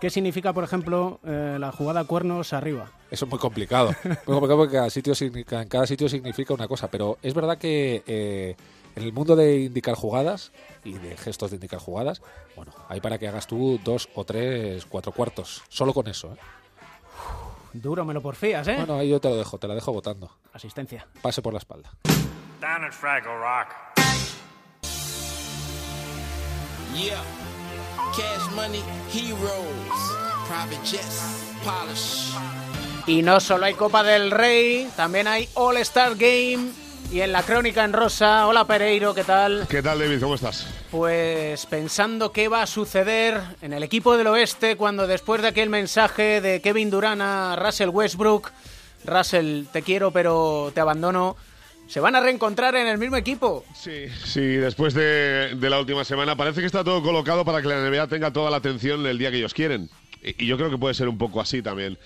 qué significa, por ejemplo, eh, la jugada cuernos arriba. Eso es muy complicado. *laughs* Muy complicado porque cada sitio, signi- en cada sitio significa una cosa. Pero es verdad que eh, en el mundo de indicar jugadas y de gestos de indicar jugadas, bueno, hay para que hagas tú dos o tres, cuatro cuartos. Solo con eso. ¿eh? Duro me lo porfías, ¿eh? Bueno, ahí yo te lo dejo, te la dejo votando. Asistencia. Pase por la espalda. Down at Fraggle Rock. Yeah. Cash money, heroes, private jets, polish. Y no solo hay Copa del Rey, también hay All Star Game. Y en la crónica en rosa, hola Pereiro, ¿qué tal? ¿Qué tal, David? ¿Cómo estás? Pues pensando qué va a suceder en el equipo del oeste cuando después de aquel mensaje de Kevin Durant a Russell Westbrook, Russell, te quiero pero te abandono, se van a reencontrar en el mismo equipo. Sí, sí, después de, la última semana parece que está todo colocado para que la NBA tenga toda la atención el día que ellos quieren. Y, y yo creo que puede ser un poco así también.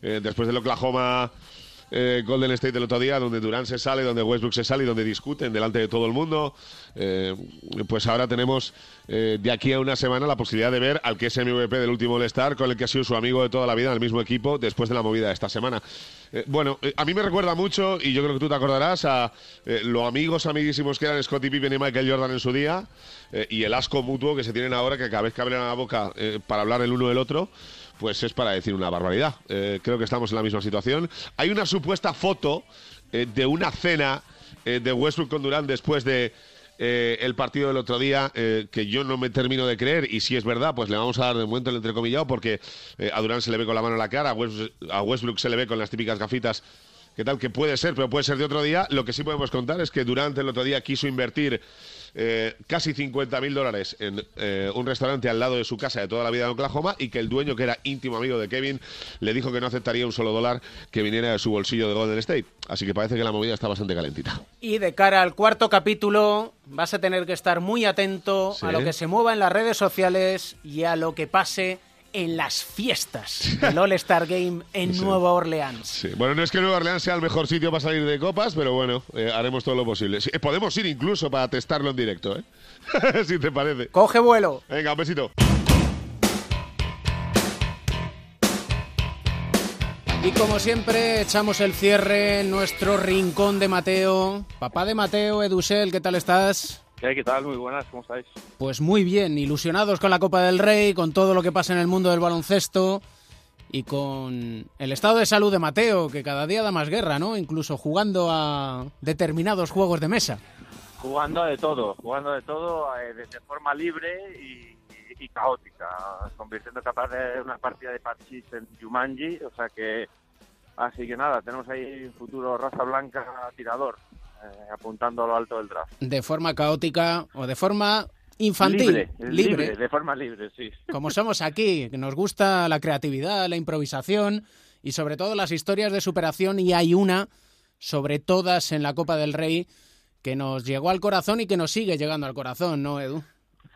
Eh, después del Oklahoma eh, Golden State del otro día, donde Durant se sale, donde Westbrook se sale y donde discuten delante de todo el mundo, eh, pues ahora tenemos eh, de aquí a una semana la posibilidad de ver al que es MVP del último All-Star, con el que ha sido su amigo de toda la vida en el mismo equipo después de la movida de esta semana. Bueno, a mí me recuerda mucho, y yo creo que tú te acordarás, a eh, lo amigos amiguísimos que eran Scottie Pippen y Michael Jordan en su día, y el asco mutuo que se tienen ahora, que cada vez que abren la boca para hablar el uno del otro, pues es para decir una barbaridad. Eh, creo que estamos en la misma situación. Hay una supuesta foto eh, de una cena eh, de Westbrook con Durant después de el partido del otro día que yo no me termino de creer y si es verdad pues le vamos a dar de momento el entrecomillado porque a Durant se le ve con la mano en la cara a Westbrook, a Westbrook se le ve con las típicas gafitas ¿Qué tal? Que puede ser, pero puede ser de otro día. Lo que sí podemos contar es que Durant el otro día quiso invertir eh, casi 50.000 dólares en eh, un restaurante al lado de su casa de toda la vida en Oklahoma y que el dueño, que era íntimo amigo de Kevin, le dijo que no aceptaría un solo dólar que viniera de su bolsillo de Golden State. Así que parece que la movida está bastante calentita. Y de cara al cuarto capítulo, vas a tener que estar muy atento Sí. a lo que se mueva en las redes sociales y a lo que pase en las fiestas del All-Star Game en Sí. Nueva Orleans. Sí. Bueno, no es que Nueva Orleans sea el mejor sitio para salir de copas, pero bueno, eh, haremos todo lo posible. Sí, eh, podemos ir incluso para testarlo en directo, ¿eh? *laughs* si te parece. Coge vuelo. Venga, un besito. Y como siempre, echamos el cierre en nuestro rincón de Mateo. Papá de Mateo, Edusel, ¿qué tal estás? ¿Qué, ¿Qué tal? Muy buenas, ¿cómo estáis? Pues muy bien, ilusionados con la Copa del Rey, con todo lo que pasa en el mundo del baloncesto y con el estado de salud de Mateo, que cada día da más guerra, ¿no? Incluso jugando a determinados juegos de mesa. Jugando de todo, jugando de todo eh, de, de forma libre y, y- y caótica, convirtiendo capaz de una partida de parchís en Jumanji, o sea que, así que nada, tenemos ahí un futuro raza blanca tirador, eh, apuntando a lo alto del draft. De forma caótica o de forma infantil. Libre, libre, de forma libre, sí. Como somos aquí, nos gusta la creatividad, la improvisación y sobre todo las historias de superación y hay una sobre todas en la Copa del Rey que nos llegó al corazón y que nos sigue llegando al corazón, ¿no, Edu?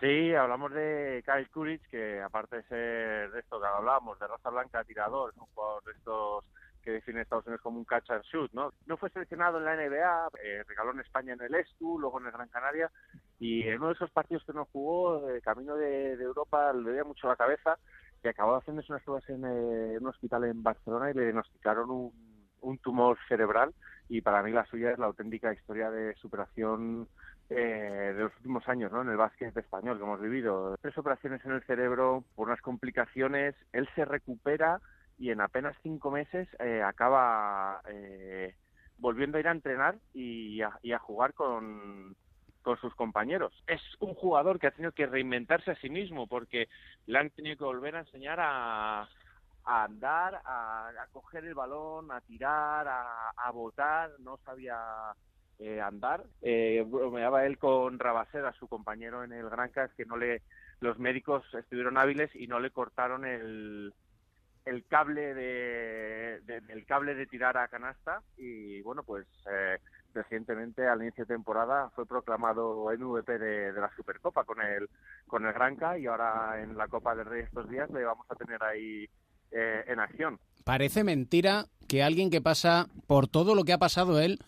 Sí, hablamos de Kyle Courage, que aparte de ser de esto que hablábamos, de raza blanca tirador, es un jugador de estos que define Estados Unidos como un catch and shoot, ¿no? No fue seleccionado en la NBA, eh, regaló en España en el ESTU, luego en el Gran Canaria, y en uno de esos partidos que no jugó, camino de, de Europa, le dio mucho la cabeza, y acabó haciéndose unas pruebas en, eh, un hospital en Barcelona y le diagnosticaron un, un tumor cerebral, y para mí la suya es la auténtica historia de superación eh, de los últimos años ¿no? en el básquet español que hemos vivido. Tres operaciones en el cerebro por unas complicaciones, él se recupera y en apenas cinco meses eh, acaba eh, volviendo a ir a entrenar y a, y a jugar con, con sus compañeros. Es un jugador que ha tenido que reinventarse a sí mismo porque le han tenido que volver a enseñar a, andar, a, coger el balón, a tirar, a, a botar, no sabía eh, andar. Eh, bromeaba él con Rabaseda, su compañero en el Gran Cas, que no le, los médicos estuvieron hábiles y no le cortaron el, el cable de, cable de tirar a canasta y bueno pues eh, recientemente al inicio de temporada fue proclamado MVP de, de la Supercopa con el con el Granca y ahora en la Copa del Rey estos días le vamos a tener ahí eh, en acción Parece mentira que alguien que pasa por todo lo que ha pasado él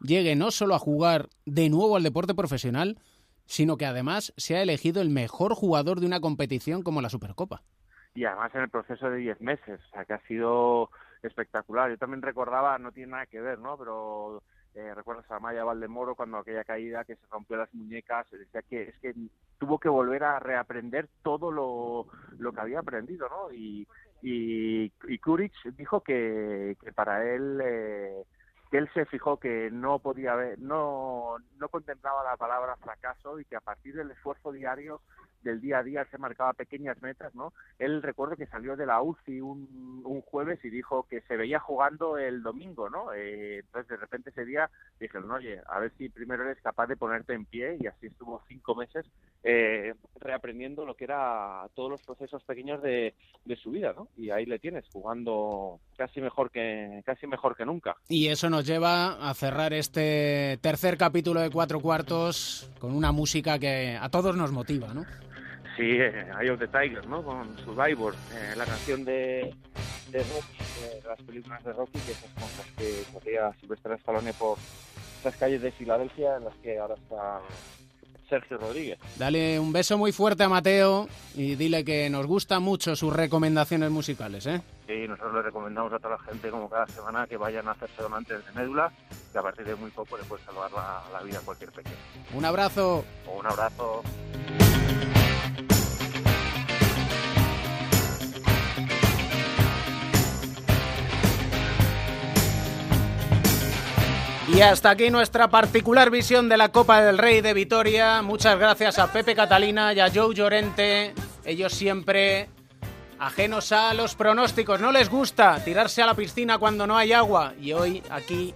llegue no solo a jugar de nuevo al deporte profesional, sino que además sea elegido el mejor jugador de una competición como la Supercopa. Y además en el proceso de 10 meses, o sea que ha sido espectacular. Yo también recordaba, no tiene nada que ver, ¿no? Pero eh, recuerdas a Maya Valdemoro cuando aquella caída que se rompió las muñecas, decía que es que tuvo que volver a reaprender todo lo, lo que había aprendido, ¿no? Y, y, y dijo que, que para él eh, que él se fijó que no podía haber, no, no contemplaba la palabra fracaso y que a partir del esfuerzo diario del día a día se marcaba pequeñas metas, ¿no? Él recuerdo que salió de la UCI un, un jueves y dijo que se veía jugando el domingo, ¿no? Eh, entonces de repente ese día dijeron, oye, a ver si primero eres capaz de ponerte en pie y así estuvo cinco meses eh, reaprendiendo lo que era todos los procesos pequeños de, de su vida, ¿no? Y ahí le tienes jugando casi mejor que casi mejor que nunca. Y eso nos lleva a cerrar este tercer capítulo de Cuatro Cuartos con una música que a todos nos motiva, ¿no? Sí, eh, Eye of the Tiger, ¿no? Con Survivor, eh, la canción de, de Rocky, de las películas de Rocky, que esas con las que corría Silvestre Stallone por las calles de Filadelfia, en las que ahora está Sergio Rodríguez. Dale un beso muy fuerte a Mateo y dile que nos gustan mucho sus recomendaciones musicales, ¿eh? Y nosotros le recomendamos a toda la gente, como cada semana, que vayan a hacerse donantes de médula, que a partir de muy poco le puede salvar la, la vida a cualquier pequeño. Un abrazo. Un abrazo. Y hasta aquí nuestra particular visión de la Copa del Rey de Vitoria. Muchas gracias a Pepe Catalina y a Joe Llorente. Ellos siempre ajenos a los pronósticos. No les gusta tirarse a la piscina cuando no hay agua. Y hoy, aquí,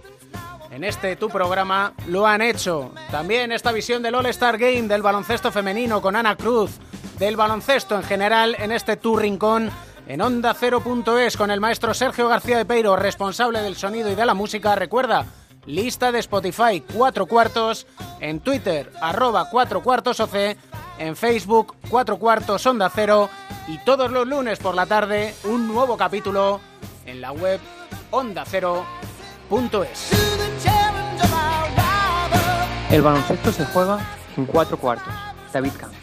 en este tu programa, lo han hecho. También esta visión del All-Star Game del baloncesto femenino con Ana Cruz, del baloncesto en general en este tu rincón en Onda 0.es con el maestro Sergio García de Peiro, responsable del sonido y de la música. Recuerda, lista de Spotify 4 cuartos, en Twitter arroba 4 cuartos OC, en Facebook 4 cuartos Onda Cero y todos los lunes por la tarde un nuevo capítulo en la web onda ondacero.es. El baloncesto se juega en cuatro cuartos. David Camps.